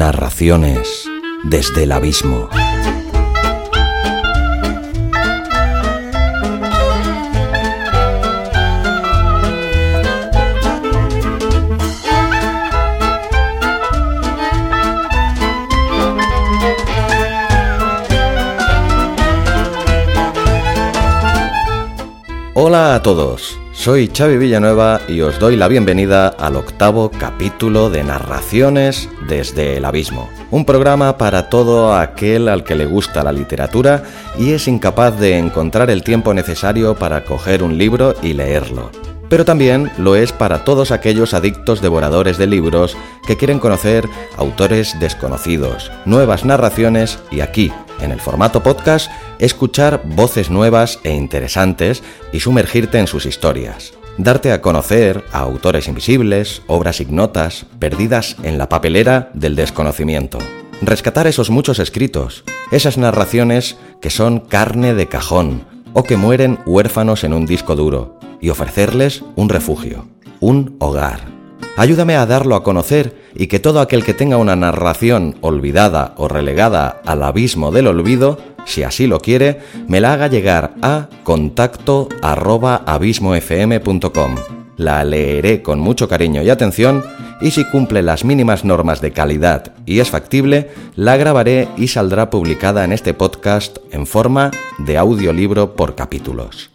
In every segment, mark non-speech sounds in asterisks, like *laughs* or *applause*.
Narraciones desde el abismo. Hola a todos, soy Xavi Villanueva y os doy la bienvenida al octavo capítulo de Narraciones desde el Abismo, un programa para todo aquel al que le gusta la literatura y es incapaz de encontrar el tiempo necesario para coger un libro y leerlo. Pero también lo es para todos aquellos adictos devoradores de libros que quieren conocer autores desconocidos, nuevas narraciones y aquí, en el formato podcast, escuchar voces nuevas e interesantes y sumergirte en sus historias. Darte a conocer a autores invisibles, obras ignotas, perdidas en la papelera del desconocimiento. Rescatar esos muchos escritos, esas narraciones que son carne de cajón o que mueren huérfanos en un disco duro, y ofrecerles un refugio, un hogar. Ayúdame a darlo a conocer y que todo aquel que tenga una narración olvidada o relegada al abismo del olvido, si así lo quiere, me la haga llegar a contacto arroba abismofm.com. La leeré con mucho cariño y atención y si cumple las mínimas normas de calidad y es factible, la grabaré y saldrá publicada en este podcast en forma de audiolibro por capítulos.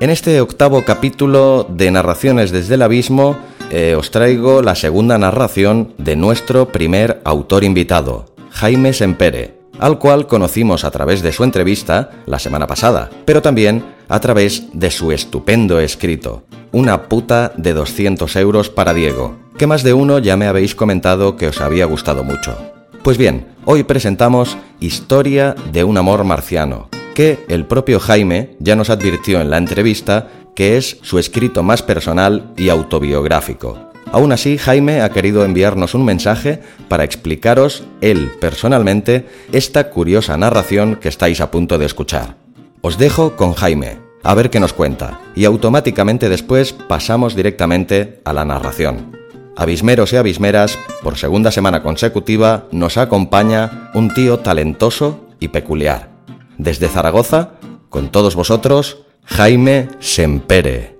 En este octavo capítulo de Narraciones desde el Abismo, eh, os traigo la segunda narración de nuestro primer autor invitado, Jaime Sempere, al cual conocimos a través de su entrevista la semana pasada, pero también a través de su estupendo escrito, Una puta de 200 euros para Diego, que más de uno ya me habéis comentado que os había gustado mucho. Pues bien, hoy presentamos Historia de un amor marciano, que el propio Jaime ya nos advirtió en la entrevista que es su escrito más personal y autobiográfico. Aún así, Jaime ha querido enviarnos un mensaje para explicaros, él personalmente, esta curiosa narración que estáis a punto de escuchar. Os dejo con Jaime, a ver qué nos cuenta, y automáticamente después pasamos directamente a la narración. Abismeros y abismeras, por segunda semana consecutiva nos acompaña un tío talentoso y peculiar. Desde Zaragoza, con todos vosotros, Jaime Sempere.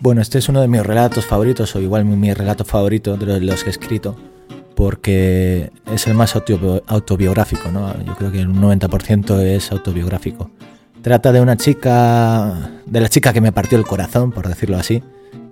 Bueno, este es uno de mis relatos favoritos, o igual mi, relato favorito de los que he escrito, porque es el más autobiográfico, ¿no? Yo creo que un 90% es autobiográfico. Trata de una chica, de la chica que me partió el corazón, por decirlo así.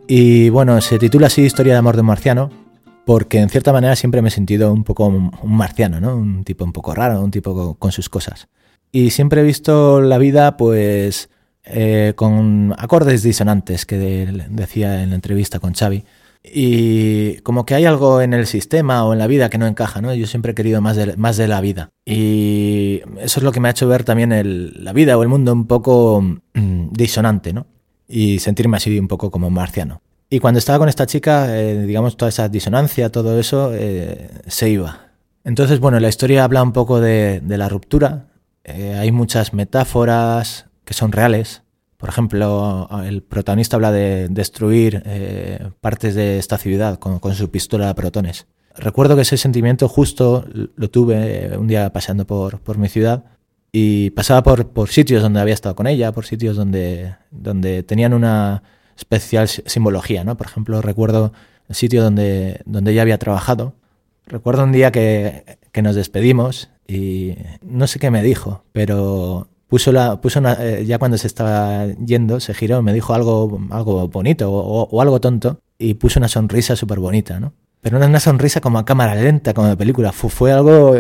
Y bueno, se titula así Historia de amor de un marciano, porque en cierta manera siempre me he sentido un poco un, marciano, ¿no? Un tipo un poco raro, un tipo con, sus cosas. Y siempre he visto la vida, pues, eh, con acordes disonantes, que decía en la entrevista con Xavi. Y como que hay algo en el sistema o en la vida que no encaja, ¿no? Yo siempre he querido más de, más de la vida. Y eso es lo que me ha hecho ver también la vida o el mundo un poco mm, disonante, ¿no? Y sentirme así un poco como marciano. Y cuando estaba con esta chica, eh, digamos, toda esa disonancia, todo eso, eh, se iba. Entonces, bueno, la historia habla un poco de, la ruptura. Eh, hay muchas metáforas que son reales. Por ejemplo, el protagonista habla de destruir partes de esta ciudad con, su pistola de protones. Recuerdo que ese sentimiento justo lo tuve un día paseando por, por mi ciudad y pasaba por, por sitios donde había estado con ella, por sitios donde, donde tenían una, especial simbología, ¿no? Por ejemplo, recuerdo el sitio donde, donde ella había trabajado. Recuerdo un día que, que nos despedimos y no sé qué me dijo, pero puso la, puso eh, ya cuando se estaba yendo, se giró, me dijo algo, algo bonito o, algo tonto y puso una sonrisa súper bonita, ¿no? Pero no una sonrisa como a cámara lenta, como de película. Fue, algo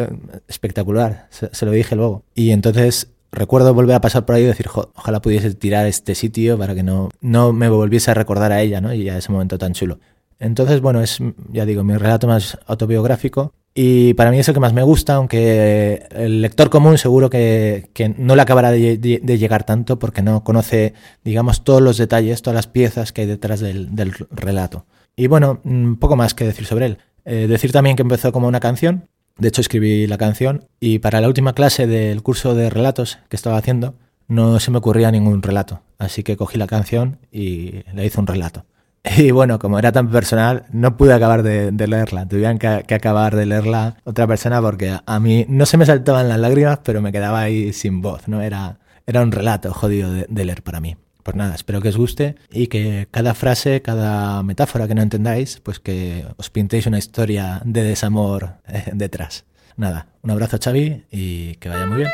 espectacular, se, se, lo dije luego. Y entonces recuerdo volver a pasar por ahí y decir, ojalá pudiese tirar este sitio para que no, no me volviese a recordar a ella, ¿no? Y a ese momento tan chulo. Entonces, bueno, es, ya digo, mi relato más autobiográfico y para mí es el que más me gusta, aunque el lector común seguro que, no le acabará de, llegar tanto porque no conoce, digamos, todos los detalles, todas las piezas que hay detrás del, relato. Y bueno, un poco más que decir sobre él. Eh, decir también que empezó como una canción, de hecho, escribí la canción y para la última clase del curso de relatos que estaba haciendo no se me ocurría ningún relato. así que cogí la canción y le hice un relato. *laughs* Y bueno, como era tan personal, no pude acabar de, leerla. Tuvieron que, acabar de leerla otra persona porque a mí no se me saltaban las lágrimas, pero me quedaba ahí sin voz, ¿no? Era, era un relato jodido de, leer para mí. Pues nada, espero que os guste y que cada frase, cada metáfora que no entendáis, pues que os pintéis una historia de desamor eh, detrás. Nada, un abrazo Xavi y que vaya muy bien.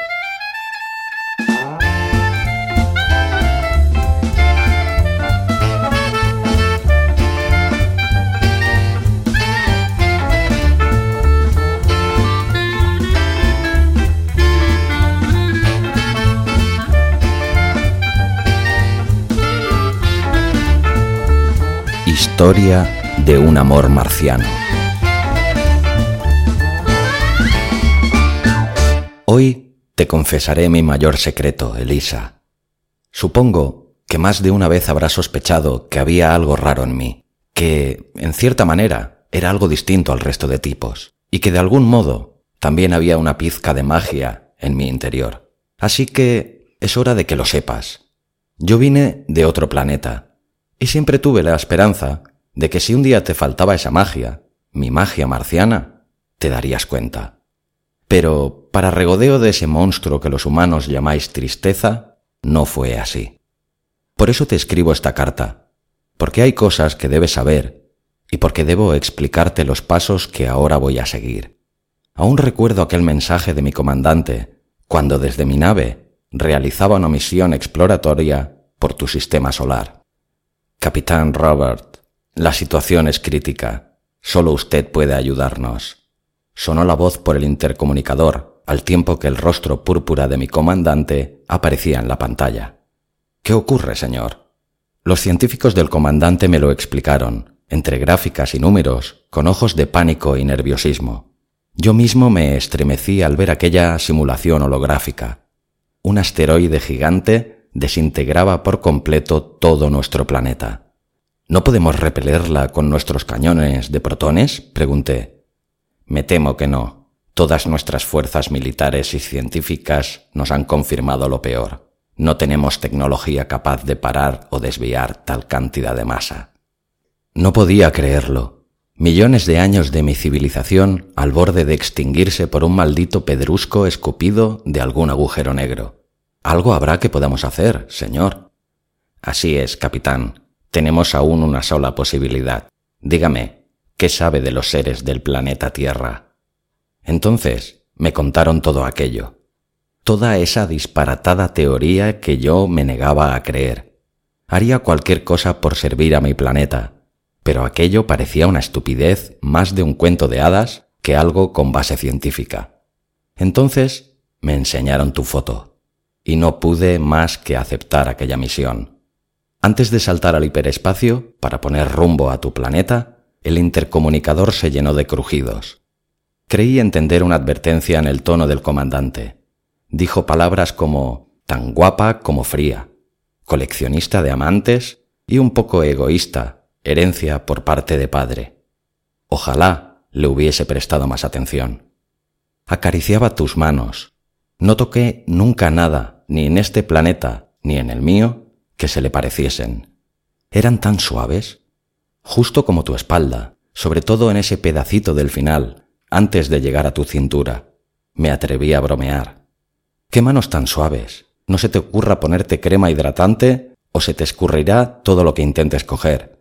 Historia de un amor marciano. Hoy te confesaré mi mayor secreto, Elisa. Supongo que más de una vez habrás sospechado que había algo raro en mí, que, en cierta manera, era algo distinto al resto de tipos, y que de algún modo también había una pizca de magia en mi interior. Así que es hora de que lo sepas. Yo vine de otro planeta, y siempre tuve la esperanza de que si un día te faltaba esa magia, mi magia marciana, te darías cuenta. Pero, para regodeo de ese monstruo que los humanos llamáis tristeza, no fue así. Por eso te escribo esta carta, porque hay cosas que debes saber y porque debo explicarte los pasos que ahora voy a seguir. Aún recuerdo aquel mensaje de mi comandante, cuando desde mi nave realizaba una misión exploratoria por tu sistema solar. Capitán Robert, la situación es crítica. Solo usted puede ayudarnos sonó la voz por el intercomunicador, al tiempo que el rostro púrpura de mi comandante aparecía en la pantalla. ¿Qué ocurre, señor? Los científicos del comandante me lo explicaron, entre gráficas y números, con ojos de pánico y nerviosismo. Yo mismo me estremecí al ver aquella simulación holográfica. Un asteroide gigante desintegraba por completo todo nuestro planeta. ¿No podemos repelerla con nuestros cañones de protones? pregunté. Me temo que no. Todas nuestras fuerzas militares y científicas nos han confirmado lo peor. No tenemos tecnología capaz de parar o desviar tal cantidad de masa. No podía creerlo. Millones de años de mi civilización al borde de extinguirse por un maldito pedrusco escupido de algún agujero negro. Algo habrá que podamos hacer, señor. Así es, capitán. Tenemos aún una sola posibilidad. Dígame, ¿Qué sabe de los seres del planeta Tierra? Entonces me contaron todo aquello, toda esa disparatada teoría que yo me negaba a creer. Haría cualquier cosa por servir a mi planeta, pero aquello parecía una estupidez más de un cuento de hadas que algo con base científica. Entonces me enseñaron tu foto, y no pude más que aceptar aquella misión. Antes de saltar al hiperespacio para poner rumbo a tu planeta, el intercomunicador se llenó de crujidos. Creí entender una advertencia en el tono del comandante. Dijo palabras como tan guapa como fría, coleccionista de amantes y un poco egoísta, herencia por parte de padre. Ojalá le hubiese prestado más atención. Acariciaba tus manos. No toqué nunca nada, ni en este planeta, ni en el mío, que se le pareciesen. Eran tan suaves, justo como tu espalda, sobre todo en ese pedacito del final, antes de llegar a tu cintura. Me atreví a bromear. ¿Qué manos tan suaves? No se te ocurra ponerte crema hidratante o se te escurrirá todo lo que intentes coger.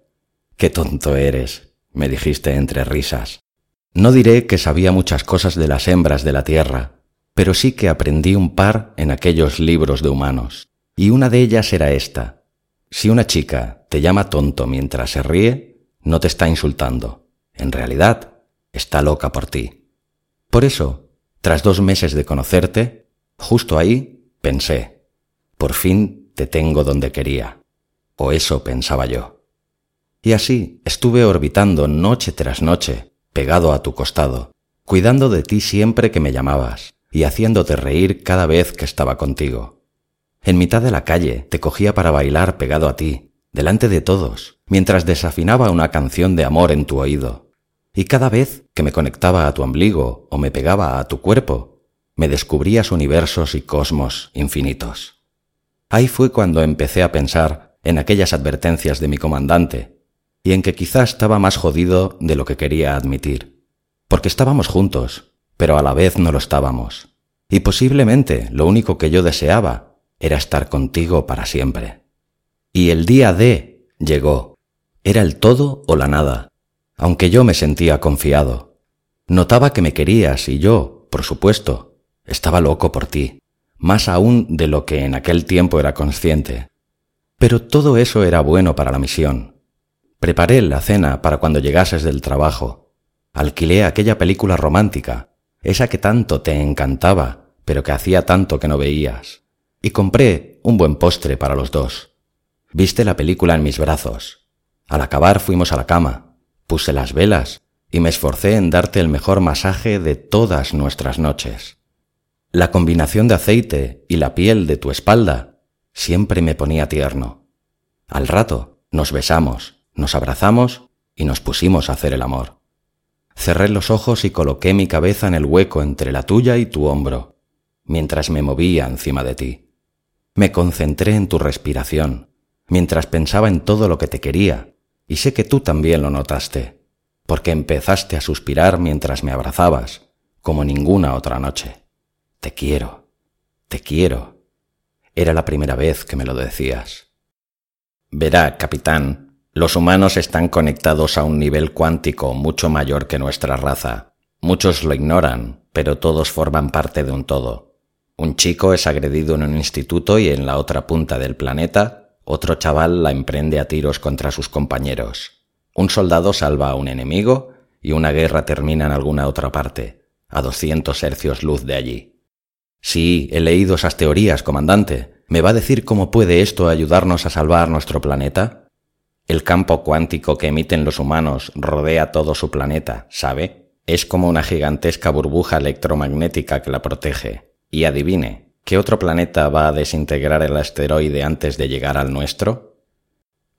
Qué tonto eres, me dijiste entre risas. No diré que sabía muchas cosas de las hembras de la tierra, pero sí que aprendí un par en aquellos libros de humanos. Y una de ellas era esta. Si una chica te llama tonto mientras se ríe, no te está insultando. En realidad, está loca por ti. Por eso, tras dos meses de conocerte, justo ahí pensé, por fin te tengo donde quería. O eso pensaba yo. Y así estuve orbitando noche tras noche, pegado a tu costado, cuidando de ti siempre que me llamabas y haciéndote reír cada vez que estaba contigo. En mitad de la calle te cogía para bailar pegado a ti, delante de todos, mientras desafinaba una canción de amor en tu oído. Y cada vez que me conectaba a tu ombligo o me pegaba a tu cuerpo, me descubrías universos y cosmos infinitos. Ahí fue cuando empecé a pensar en aquellas advertencias de mi comandante y en que quizá estaba más jodido de lo que quería admitir, porque estábamos juntos, pero a la vez no lo estábamos, y posiblemente lo único que yo deseaba era estar contigo para siempre. Y el día D llegó. Era el todo o la nada, aunque yo me sentía confiado. Notaba que me querías y yo, por supuesto, estaba loco por ti, más aún de lo que en aquel tiempo era consciente. Pero todo eso era bueno para la misión. Preparé la cena para cuando llegases del trabajo. Alquilé aquella película romántica, esa que tanto te encantaba, pero que hacía tanto que no veías. Y compré un buen postre para los dos. Viste la película en mis brazos. Al acabar fuimos a la cama, puse las velas y me esforcé en darte el mejor masaje de todas nuestras noches. La combinación de aceite y la piel de tu espalda siempre me ponía tierno. Al rato nos besamos, nos abrazamos y nos pusimos a hacer el amor. Cerré los ojos y coloqué mi cabeza en el hueco entre la tuya y tu hombro, mientras me movía encima de ti. Me concentré en tu respiración, mientras pensaba en todo lo que te quería, y sé que tú también lo notaste, porque empezaste a suspirar mientras me abrazabas, como ninguna otra noche. Te quiero, te quiero. Era la primera vez que me lo decías. Verá, capitán, los humanos están conectados a un nivel cuántico mucho mayor que nuestra raza. Muchos lo ignoran, pero todos forman parte de un todo. Un chico es agredido en un instituto y en la otra punta del planeta, otro chaval la emprende a tiros contra sus compañeros. Un soldado salva a un enemigo y una guerra termina en alguna otra parte, a 200 hercios luz de allí. Sí, he leído esas teorías, comandante. ¿Me va a decir cómo puede esto ayudarnos a salvar nuestro planeta? El campo cuántico que emiten los humanos rodea todo su planeta, ¿sabe? Es como una gigantesca burbuja electromagnética que la protege. Y adivine, ¿qué otro planeta va a desintegrar el asteroide antes de llegar al nuestro?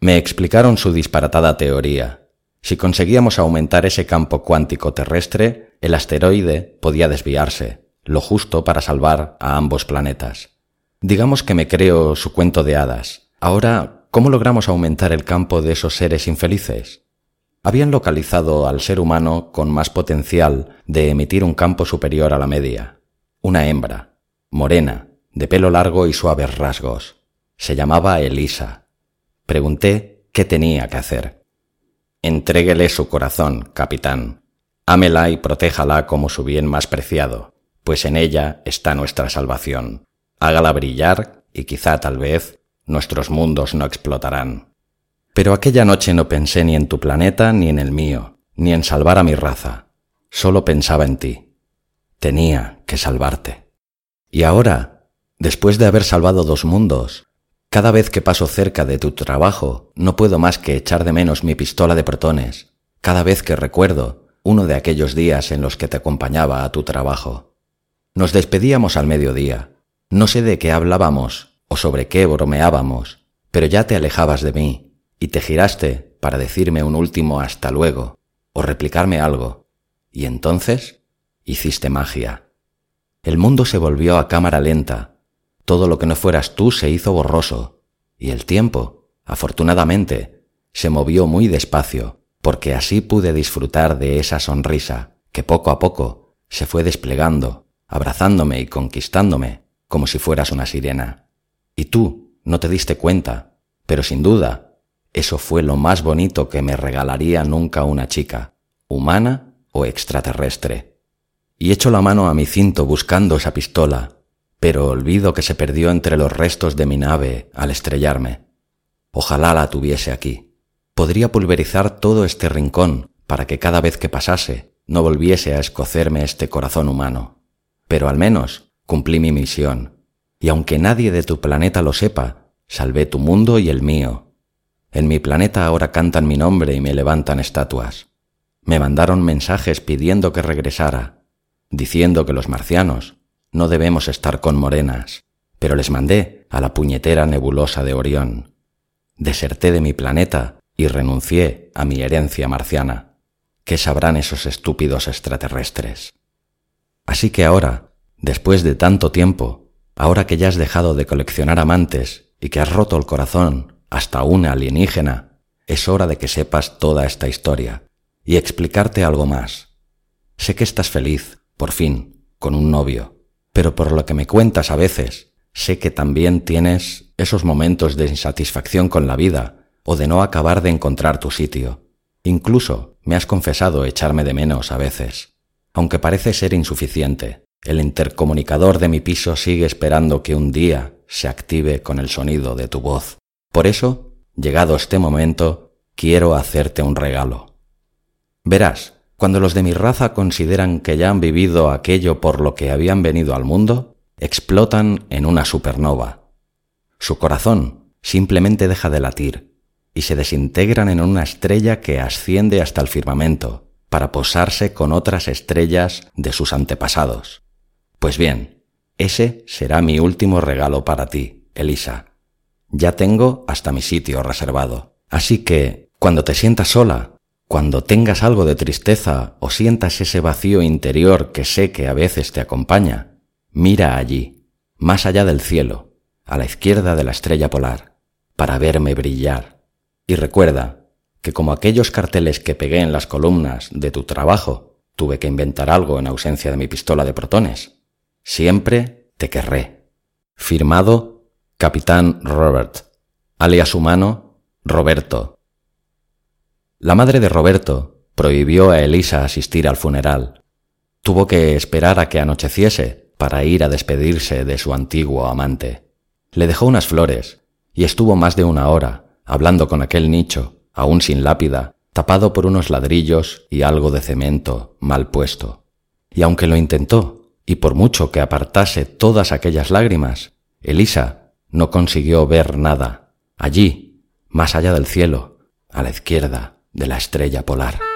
Me explicaron su disparatada teoría. Si conseguíamos aumentar ese campo cuántico terrestre, el asteroide podía desviarse, lo justo para salvar a ambos planetas. Digamos que me creo su cuento de hadas. Ahora, ¿cómo logramos aumentar el campo de esos seres infelices? Habían localizado al ser humano con más potencial de emitir un campo superior a la media. Una hembra, morena, de pelo largo y suaves rasgos. Se llamaba Elisa. Pregunté qué tenía que hacer. Entréguele su corazón, capitán. Ámela y protéjala como su bien más preciado pues en ella está nuestra salvación. Hágala brillar y quizá tal vez nuestros mundos no explotarán. Pero aquella noche no pensé ni en tu planeta ni en el mío, ni en salvar a mi raza. Solo pensaba en ti. Tenía que salvarte. Y ahora, después de haber salvado dos mundos, cada vez que paso cerca de tu trabajo, no puedo más que echar de menos mi pistola de protones, cada vez que recuerdo uno de aquellos días en los que te acompañaba a tu trabajo. Nos despedíamos al mediodía. No sé de qué hablábamos o sobre qué bromeábamos, pero ya te alejabas de mí y te giraste para decirme un último hasta luego o replicarme algo. Y entonces hiciste magia. El mundo se volvió a cámara lenta. Todo lo que no fueras tú se hizo borroso. Y el tiempo, afortunadamente, se movió muy despacio, porque así pude disfrutar de esa sonrisa que poco a poco se fue desplegando abrazándome y conquistándome como si fueras una sirena. Y tú no te diste cuenta, pero sin duda, eso fue lo más bonito que me regalaría nunca una chica, humana o extraterrestre. Y echo la mano a mi cinto buscando esa pistola, pero olvido que se perdió entre los restos de mi nave al estrellarme. Ojalá la tuviese aquí. Podría pulverizar todo este rincón para que cada vez que pasase no volviese a escocerme este corazón humano pero al menos cumplí mi misión, y aunque nadie de tu planeta lo sepa, salvé tu mundo y el mío. En mi planeta ahora cantan mi nombre y me levantan estatuas. Me mandaron mensajes pidiendo que regresara, diciendo que los marcianos no debemos estar con morenas, pero les mandé a la puñetera nebulosa de Orión. Deserté de mi planeta y renuncié a mi herencia marciana. ¿Qué sabrán esos estúpidos extraterrestres? Así que ahora, después de tanto tiempo, ahora que ya has dejado de coleccionar amantes y que has roto el corazón hasta una alienígena, es hora de que sepas toda esta historia y explicarte algo más. Sé que estás feliz, por fin, con un novio, pero por lo que me cuentas a veces, sé que también tienes esos momentos de insatisfacción con la vida o de no acabar de encontrar tu sitio. Incluso me has confesado echarme de menos a veces. Aunque parece ser insuficiente, el intercomunicador de mi piso sigue esperando que un día se active con el sonido de tu voz. Por eso, llegado este momento, quiero hacerte un regalo. Verás, cuando los de mi raza consideran que ya han vivido aquello por lo que habían venido al mundo, explotan en una supernova. Su corazón simplemente deja de latir y se desintegran en una estrella que asciende hasta el firmamento para posarse con otras estrellas de sus antepasados. Pues bien, ese será mi último regalo para ti, Elisa. Ya tengo hasta mi sitio reservado. Así que, cuando te sientas sola, cuando tengas algo de tristeza o sientas ese vacío interior que sé que a veces te acompaña, mira allí, más allá del cielo, a la izquierda de la estrella polar, para verme brillar y recuerda que como aquellos carteles que pegué en las columnas de tu trabajo, tuve que inventar algo en ausencia de mi pistola de protones. Siempre te querré. Firmado Capitán Robert, alias humano Roberto. La madre de Roberto prohibió a Elisa asistir al funeral. Tuvo que esperar a que anocheciese para ir a despedirse de su antiguo amante. Le dejó unas flores y estuvo más de una hora hablando con aquel nicho, aún sin lápida, tapado por unos ladrillos y algo de cemento mal puesto. Y aunque lo intentó, y por mucho que apartase todas aquellas lágrimas, Elisa no consiguió ver nada. Allí, más allá del cielo, a la izquierda de la estrella polar.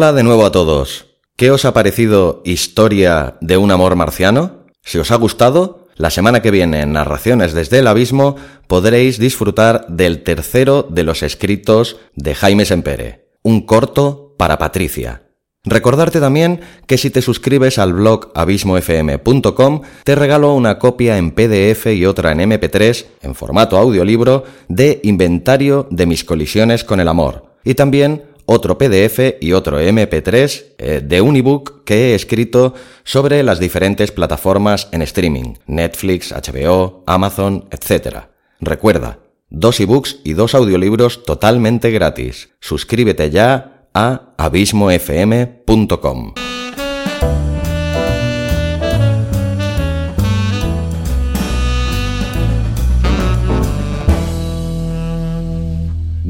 Hola de nuevo a todos. ¿Qué os ha parecido Historia de un amor marciano? Si os ha gustado, la semana que viene en Narraciones desde el Abismo podréis disfrutar del tercero de los escritos de Jaime Sempere, un corto para Patricia. Recordarte también que si te suscribes al blog abismofm.com te regalo una copia en PDF y otra en MP3 en formato audiolibro de Inventario de mis colisiones con el amor y también otro PDF y otro MP3 eh, de un ebook que he escrito sobre las diferentes plataformas en streaming, Netflix, HBO, Amazon, etc. Recuerda, dos ebooks y dos audiolibros totalmente gratis. Suscríbete ya a abismofm.com.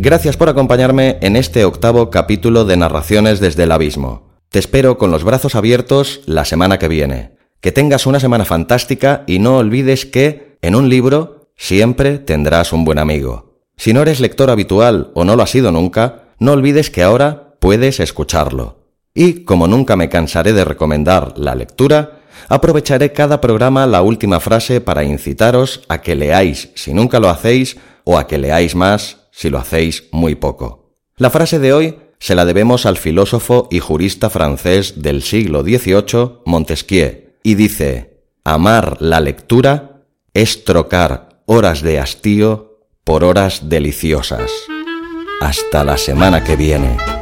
Gracias por acompañarme en este octavo capítulo de Narraciones desde el Abismo. Te espero con los brazos abiertos la semana que viene. Que tengas una semana fantástica y no olvides que, en un libro, siempre tendrás un buen amigo. Si no eres lector habitual o no lo has sido nunca, no olvides que ahora puedes escucharlo. Y, como nunca me cansaré de recomendar la lectura, aprovecharé cada programa la última frase para incitaros a que leáis, si nunca lo hacéis, o a que leáis más si lo hacéis muy poco. La frase de hoy se la debemos al filósofo y jurista francés del siglo XVIII, Montesquieu, y dice, amar la lectura es trocar horas de hastío por horas deliciosas. Hasta la semana que viene.